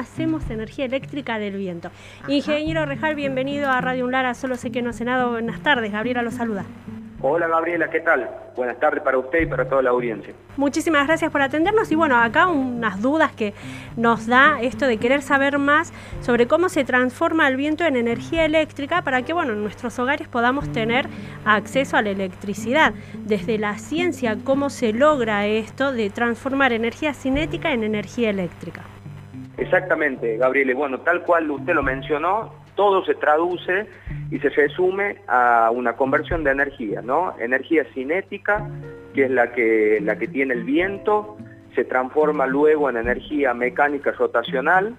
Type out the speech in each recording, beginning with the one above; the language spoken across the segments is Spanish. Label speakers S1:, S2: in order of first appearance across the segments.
S1: hacemos energía eléctrica del viento. Ingeniero Rejal, bienvenido a Radio Unlara, solo sé que no sé nada. Buenas tardes, Gabriela lo saluda.
S2: Hola Gabriela, ¿qué tal? Buenas tardes para usted y para toda la audiencia.
S1: Muchísimas gracias por atendernos y bueno, acá unas dudas que nos da esto de querer saber más sobre cómo se transforma el viento en energía eléctrica para que bueno, en nuestros hogares podamos tener acceso a la electricidad. Desde la ciencia, ¿cómo se logra esto de transformar energía cinética en energía eléctrica?
S2: Exactamente, Gabriela. Bueno, tal cual usted lo mencionó, todo se traduce y se resume a una conversión de energía, ¿no? Energía cinética, que es la que, la que tiene el viento, se transforma luego en energía mecánica rotacional,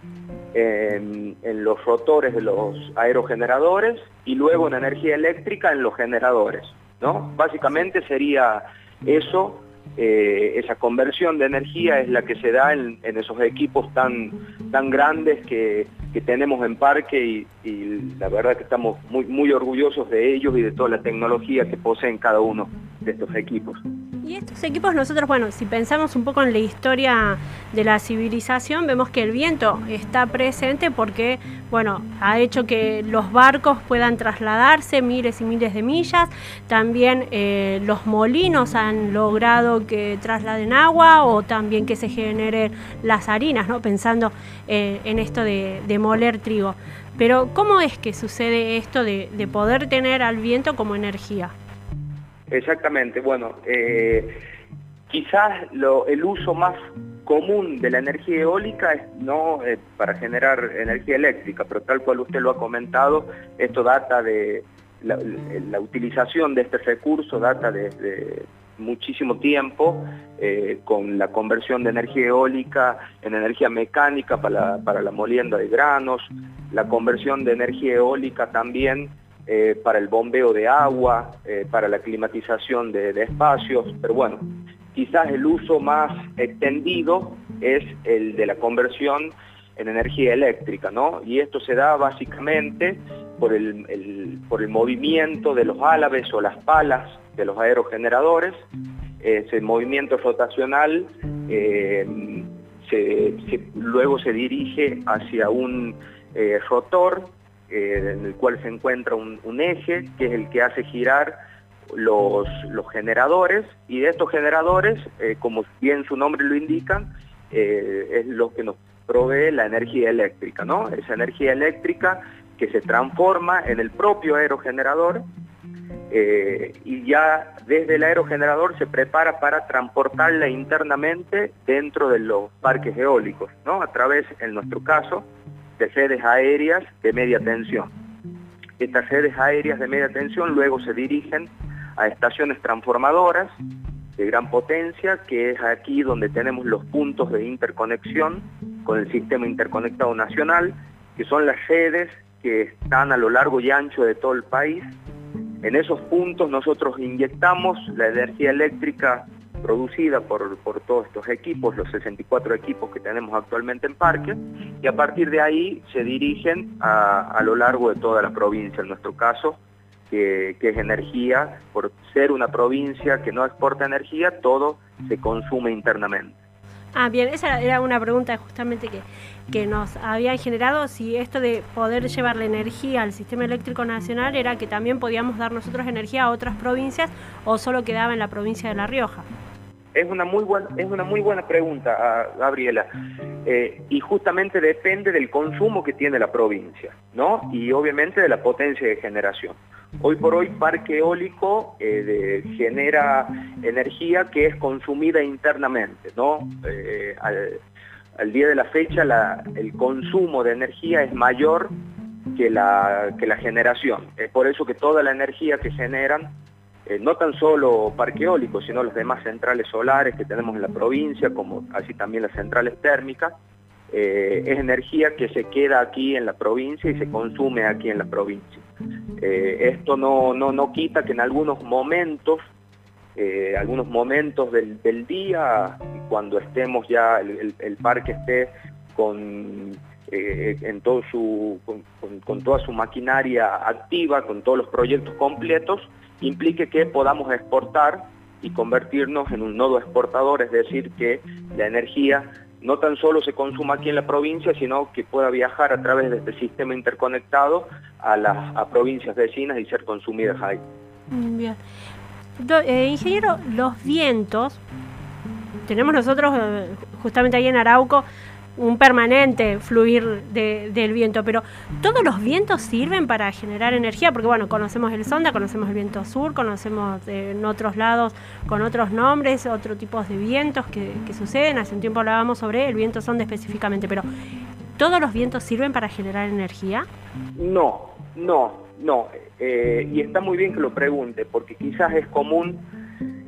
S2: en, los rotores de los aerogeneradores y luego en energía eléctrica en los generadores, ¿no? Básicamente sería eso eh, esa conversión de energía es la que se da en, esos equipos tan, tan grandes que, tenemos en parque y, la verdad que estamos muy, muy orgullosos de ellos y de toda la tecnología que poseen cada uno de estos equipos.
S1: Y estos equipos nosotros, bueno, si pensamos un poco en la historia de la civilización, vemos que el viento está presente porque, bueno, ha hecho que los barcos puedan trasladarse miles y miles de millas, también eh, los molinos han logrado que trasladen agua o también que se generen las harinas, ¿no? Pensando eh, en esto de, moler trigo. Pero, ¿cómo es que sucede esto de poder tener al viento como energía?
S2: Exactamente, bueno, eh, quizás el uso más común de la energía eólica es no eh, para generar energía eléctrica, pero tal cual usted lo ha comentado, esto data de la, utilización de este recurso, data desde muchísimo tiempo, eh, con la conversión de energía eólica en energía mecánica para, para la molienda de granos, la conversión de energía eólica también eh, para el bombeo de agua, eh, para la climatización de, espacios, pero bueno, quizás el uso más extendido es el de la conversión en energía eléctrica, ¿no? Y esto se da básicamente por el, por el movimiento de los álabes o las palas de los aerogeneradores, ese movimiento rotacional eh, luego se dirige hacia un rotor eh, en el cual se encuentra un, eje que es el que hace girar los, generadores y de estos generadores, eh, como bien su nombre lo indica, eh, es lo que nos provee la energía eléctrica, ¿no? Esa energía eléctrica que se transforma en el propio aerogenerador y ya desde el aerogenerador se prepara para transportarla internamente dentro de los parques eólicos, ¿no? A través, en nuestro caso, de redes aéreas de media tensión. Estas redes aéreas de media tensión luego se dirigen a estaciones transformadoras de gran potencia, que es aquí donde tenemos los puntos de interconexión con el sistema interconectado nacional, que son las redes que están a lo largo y ancho de todo el país. En esos puntos nosotros inyectamos la energía eléctrica producida por, todos estos equipos, los 64 equipos que tenemos actualmente en parque, y a partir de ahí se dirigen a, lo largo de toda la provincia, en nuestro caso, que, es energía, por ser una provincia que no exporta energía, todo se consume internamente.
S1: Ah, bien, esa era una pregunta justamente que, que nos había generado, si esto de poder llevar la energía al sistema eléctrico nacional era que también podíamos dar nosotros energía a otras provincias o solo quedaba en la provincia de La Rioja.
S2: Es una muy buena, es una muy buena pregunta, ah, Gabriela. Eh, y justamente depende del consumo que tiene la provincia, ¿no? Y obviamente de la potencia de generación. Hoy por hoy parque eólico eh, genera energía que es consumida internamente, ¿no? Eh, al, día de la fecha el consumo de energía es mayor que la, que la generación. Es por eso que toda la energía que generan eh, no tan solo parque eólico, sino las demás centrales solares que tenemos en la provincia, como así también las centrales térmicas, eh, es energía que se queda aquí en la provincia y se consume aquí en la provincia. Eh, esto no, no, quita que en algunos momentos, algunos momentos del, día, cuando estemos ya, el, parque esté con, en todo su, con toda su maquinaria activa, con todos los proyectos completos, implique que podamos exportar y convertirnos en un nodo exportador, es decir, que la energía no tan solo se consuma aquí en la provincia, sino que pueda viajar a través de este sistema interconectado a las provincias vecinas y ser consumidas ahí.
S1: Mm, bien. Eh, ingeniero, los vientos, tenemos nosotros eh, justamente ahí en Arauco un permanente fluir del viento, pero todos los vientos sirven para generar energía, porque bueno, conocemos el sonda, conocemos el viento sur, conocemos en otros lados con otros nombres, otros tipos de vientos que, suceden, hace un tiempo hablábamos sobre el viento sonda específicamente, pero ¿todos los vientos sirven para generar energía?
S2: No, no, no, eh, y está muy bien que lo pregunte, porque quizás es común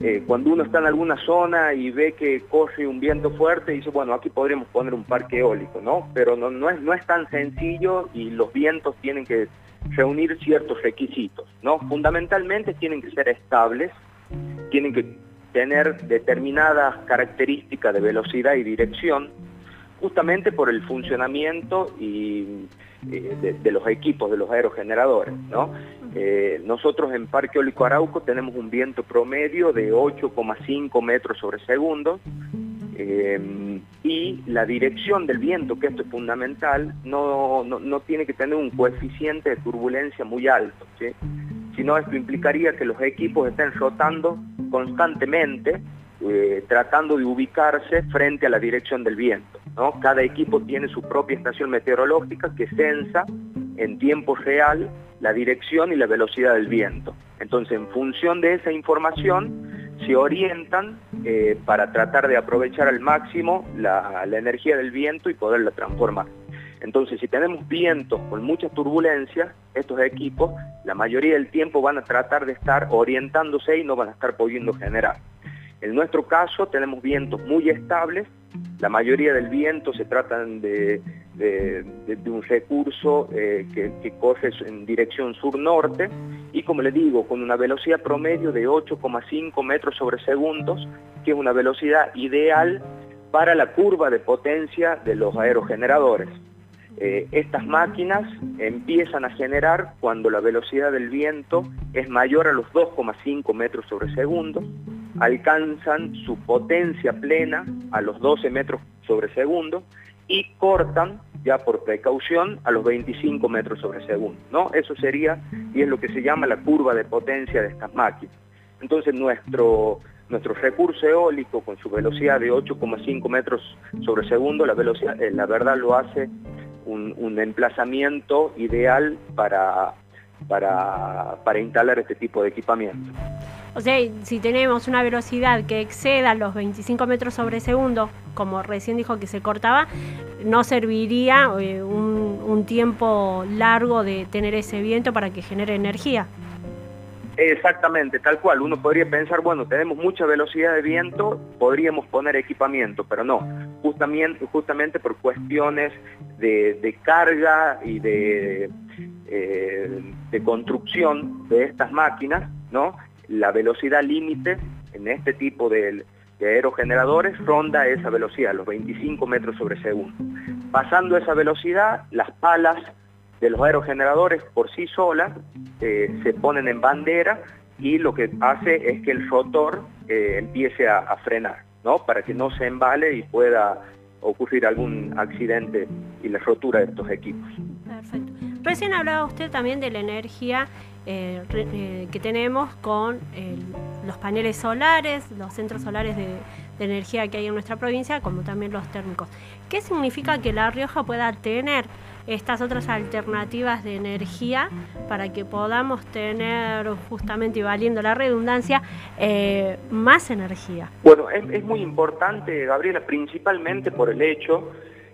S2: eh, cuando uno está en alguna zona y ve que corre un viento fuerte, dice, bueno, aquí podríamos poner un parque eólico, ¿no? Pero no, no, es, no es tan sencillo y los vientos tienen que reunir ciertos requisitos, ¿no? Fundamentalmente tienen que ser estables, tienen que tener determinadas características de velocidad y dirección, justamente por el funcionamiento y, eh, de, los equipos, de los aerogeneradores. ¿no? Eh, nosotros en Parque Eólico Arauco tenemos un viento promedio de 8,5 metros sobre segundo eh, y la dirección del viento, que esto es fundamental, no, no, tiene que tener un coeficiente de turbulencia muy alto, ¿sí? sino esto implicaría que los equipos estén rotando constantemente tratando de ubicarse frente a la dirección del viento. ¿No? Cada equipo tiene su propia estación meteorológica que censa en tiempo real la dirección y la velocidad del viento. Entonces, en función de esa información, se orientan eh, para tratar de aprovechar al máximo la, la energía del viento y poderla transformar. Entonces, si tenemos vientos con mucha turbulencia, estos equipos, la mayoría del tiempo van a tratar de estar orientándose y no van a estar pudiendo generar. En nuestro caso tenemos vientos muy estables, la mayoría del viento se tratan de, un recurso eh, que, corre en dirección sur-norte y como le digo, con una velocidad promedio de 8,5 metros sobre segundos, que es una velocidad ideal para la curva de potencia de los aerogeneradores. Eh, estas máquinas empiezan a generar cuando la velocidad del viento es mayor a los 2,5 metros sobre segundo alcanzan su potencia plena a los 12 metros sobre segundo y cortan ya por precaución a los 25 metros sobre segundo. ¿no? Eso sería, y es lo que se llama la curva de potencia de estas máquinas. Entonces nuestro, nuestro recurso eólico con su velocidad de 8,5 metros sobre segundo, la, velocidad, eh, la verdad lo hace un, un emplazamiento ideal para, para, para instalar este tipo de equipamiento.
S1: O sea, si tenemos una velocidad que exceda los 25 metros sobre segundo, como recién dijo que se cortaba, no serviría eh, un, tiempo largo de tener ese viento para que genere energía.
S2: Exactamente, tal cual. Uno podría pensar, bueno, tenemos mucha velocidad de viento, podríamos poner equipamiento, pero no. Justamente, por cuestiones de, carga y eh, de construcción de estas máquinas, ¿no? La velocidad límite en este tipo de, aerogeneradores ronda esa velocidad, los 25 metros sobre segundo. Pasando esa velocidad, las palas de los aerogeneradores por sí solas eh, se ponen en bandera y lo que hace es que el rotor eh, empiece a, frenar, ¿no? Para que no se embale y pueda ocurrir algún accidente y la rotura de estos equipos.
S1: Perfecto. Recién hablaba usted también de la energía eh, eh, que tenemos con los paneles solares, los centros solares de, energía que hay en nuestra provincia, como también los térmicos. ¿Qué significa que La Rioja pueda tener estas otras alternativas de energía para que podamos tener justamente y valiendo la redundancia eh, más energía?
S2: Bueno, es, es, muy importante, Gabriela, principalmente por el hecho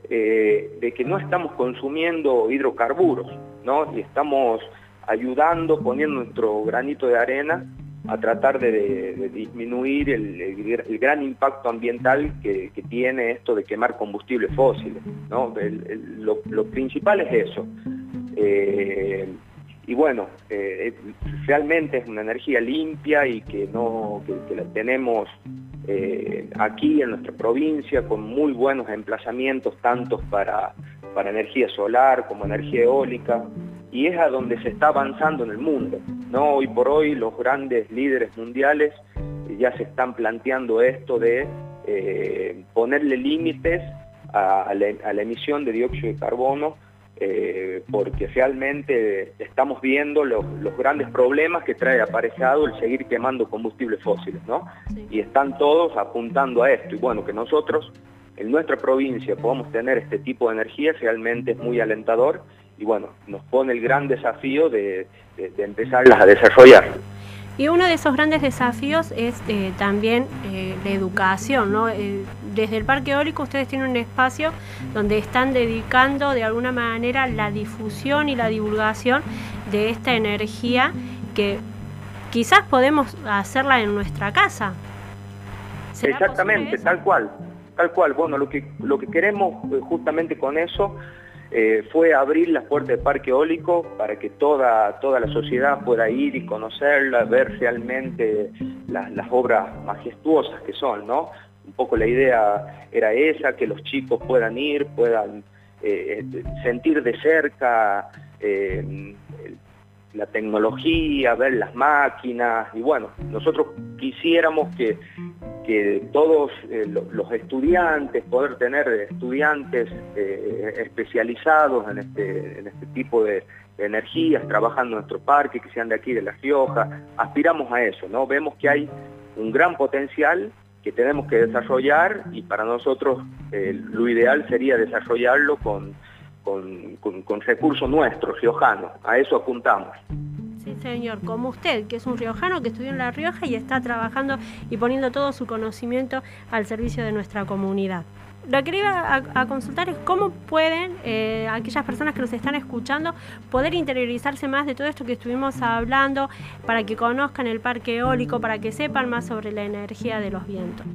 S2: de que no estamos consumiendo hidrocarburos, ¿no? Y estamos ayudando, poniendo nuestro granito de arena a tratar de, disminuir el, gran impacto ambiental que, tiene esto de quemar combustibles fósiles. ¿no? lo, principal es eso. Eh, y bueno, eh, realmente es una energía limpia y que, la tenemos eh, aquí en nuestra provincia con muy buenos emplazamientos, tanto para energía solar como energía eólica y es a donde se está avanzando en el mundo. ¿no? Hoy por hoy los grandes líderes mundiales ya se están planteando esto de eh, ponerle límites a, la, emisión de dióxido de carbono eh, porque realmente estamos viendo los, grandes problemas que trae aparejado el seguir quemando combustibles fósiles, ¿no? Y están todos apuntando a esto. Y bueno, que nosotros en nuestra provincia podamos tener este tipo de energía realmente es muy alentador y bueno, nos pone el gran desafío de, de empezarlas a desarrollar.
S1: Y uno de esos grandes desafíos es eh, también eh, la educación. ¿no? Eh, desde el Parque Eólico ustedes tienen un espacio donde están dedicando de alguna manera la difusión y la divulgación de esta energía que quizás podemos hacerla en nuestra casa.
S2: Exactamente, tal cual, tal cual. Bueno, lo que, lo que queremos justamente con eso eh, fue abrir las puertas del parque eólico para que toda, toda la sociedad pueda ir y conocerla, ver realmente las, obras majestuosas que son, ¿no? Un poco la idea era esa, que los chicos puedan ir, puedan eh, sentir de cerca eh, la tecnología, ver las máquinas, y bueno, nosotros quisiéramos que que todos eh, los estudiantes, poder tener estudiantes eh, especializados en este, en este tipo de, energías, trabajando en nuestro parque, que sean de aquí, de La Rioja, aspiramos a eso, ¿no? Vemos que hay un gran potencial que tenemos que desarrollar y para nosotros eh, lo ideal sería desarrollarlo con, con, con recursos nuestros, riojanos, a eso apuntamos
S1: señor, como usted, que es un riojano que estudió en La Rioja y está trabajando y poniendo todo su conocimiento al servicio de nuestra comunidad. Lo que iba a, consultar es cómo pueden eh, aquellas personas que nos están escuchando poder interiorizarse más de todo esto que estuvimos hablando para que conozcan el parque eólico, para que sepan más sobre la energía de los vientos.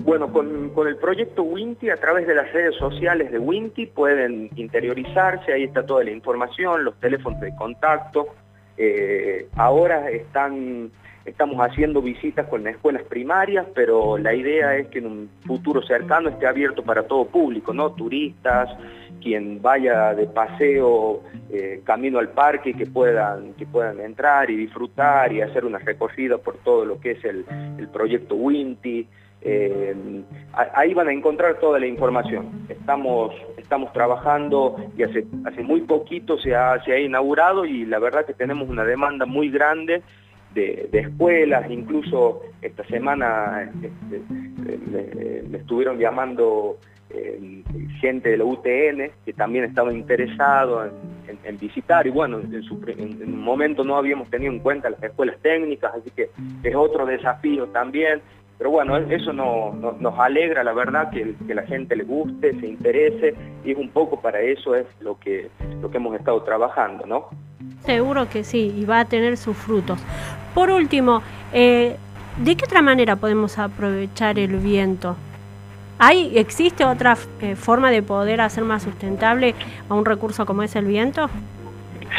S2: Bueno, con, con, el proyecto Winti, a través de las redes sociales de Winti, pueden interiorizarse, ahí está toda la información, los teléfonos de contacto, eh, ahora están, estamos haciendo visitas con las escuelas primarias, pero la idea es que en un futuro cercano esté abierto para todo público, ¿no? Turistas, quien vaya de paseo eh, camino al parque, que puedan, que puedan entrar y disfrutar y hacer una recorrida por todo lo que es el, el proyecto Winti. Eh, ahí van a encontrar toda la información. Estamos, estamos trabajando y hace, hace muy poquito se ha, se ha inaugurado y la verdad que tenemos una demanda muy grande de, escuelas, incluso esta semana este, me, estuvieron llamando eh, gente de la UTN que también estaba interesado en, visitar. Y bueno, en, su, en, un momento no habíamos tenido en cuenta las escuelas técnicas, así que es otro desafío también pero bueno, eso no, nos alegra, la verdad, que, que, la gente le guste, se interese, y es un poco para eso es lo que, lo que hemos estado trabajando, ¿no?
S1: Seguro que sí, y va a tener sus frutos. Por último, eh, ¿de qué otra manera podemos aprovechar el viento? ¿Hay, ¿Existe otra eh, forma de poder hacer más sustentable a un recurso como es el viento?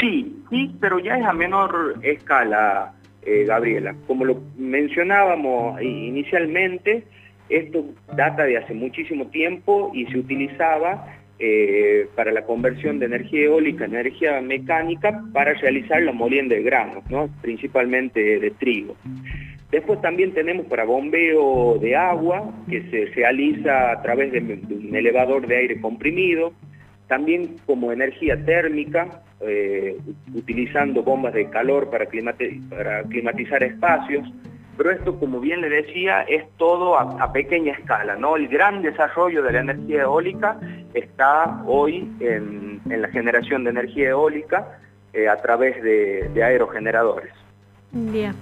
S2: Sí, sí, pero ya es a menor escala eh, Gabriela. Como lo mencionábamos inicialmente, esto data de hace muchísimo tiempo y se utilizaba eh, para la conversión de energía eólica en energía mecánica para realizar la molienda de granos, ¿no? principalmente de trigo. Después también tenemos para bombeo de agua, que se realiza a través de un elevador de aire comprimido, también como energía térmica, eh, utilizando bombas de calor para, climatizar espacios, pero esto, como bien le decía, es todo a, pequeña escala, ¿no? El gran desarrollo de la energía eólica está hoy en, la generación de energía eólica eh, a través de, de aerogeneradores.
S1: Bien.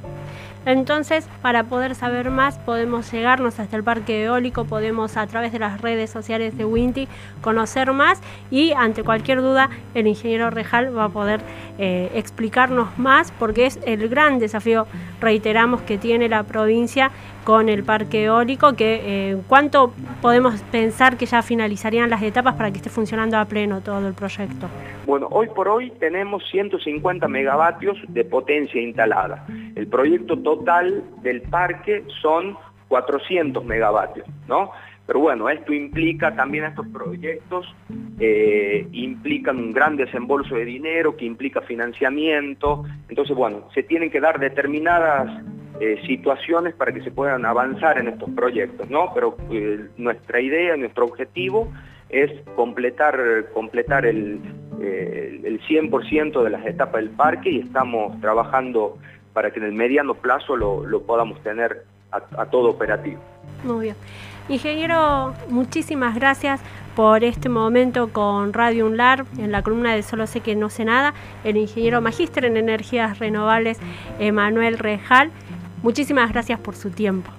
S1: Entonces, para poder saber más, podemos llegarnos hasta el parque eólico, podemos a través de las redes sociales de Winti conocer más y ante cualquier duda el ingeniero Rejal va a poder eh, explicarnos más porque es el gran desafío, reiteramos, que tiene la provincia con el parque eólico, que eh, cuánto podemos pensar que ya finalizarían las etapas para que esté funcionando a pleno todo el proyecto.
S2: Bueno, hoy por hoy tenemos 150 megavatios de potencia instalada. El proyecto total del parque son 400 megavatios, ¿no? Pero bueno, esto implica también estos proyectos, eh, implican un gran desembolso de dinero, que implica financiamiento, entonces bueno, se tienen que dar determinadas eh, situaciones para que se puedan avanzar en estos proyectos, ¿no? Pero eh, nuestra idea, nuestro objetivo es completar, completar el, el 100% de las etapas del parque y estamos trabajando para que en el mediano plazo lo, podamos tener a, todo operativo.
S1: Muy bien. Ingeniero, muchísimas gracias por este momento con Radio UNLAR en la columna de Solo sé que no sé nada, el ingeniero magíster en energías renovables Emanuel Rejal. Muchísimas gracias por su tiempo.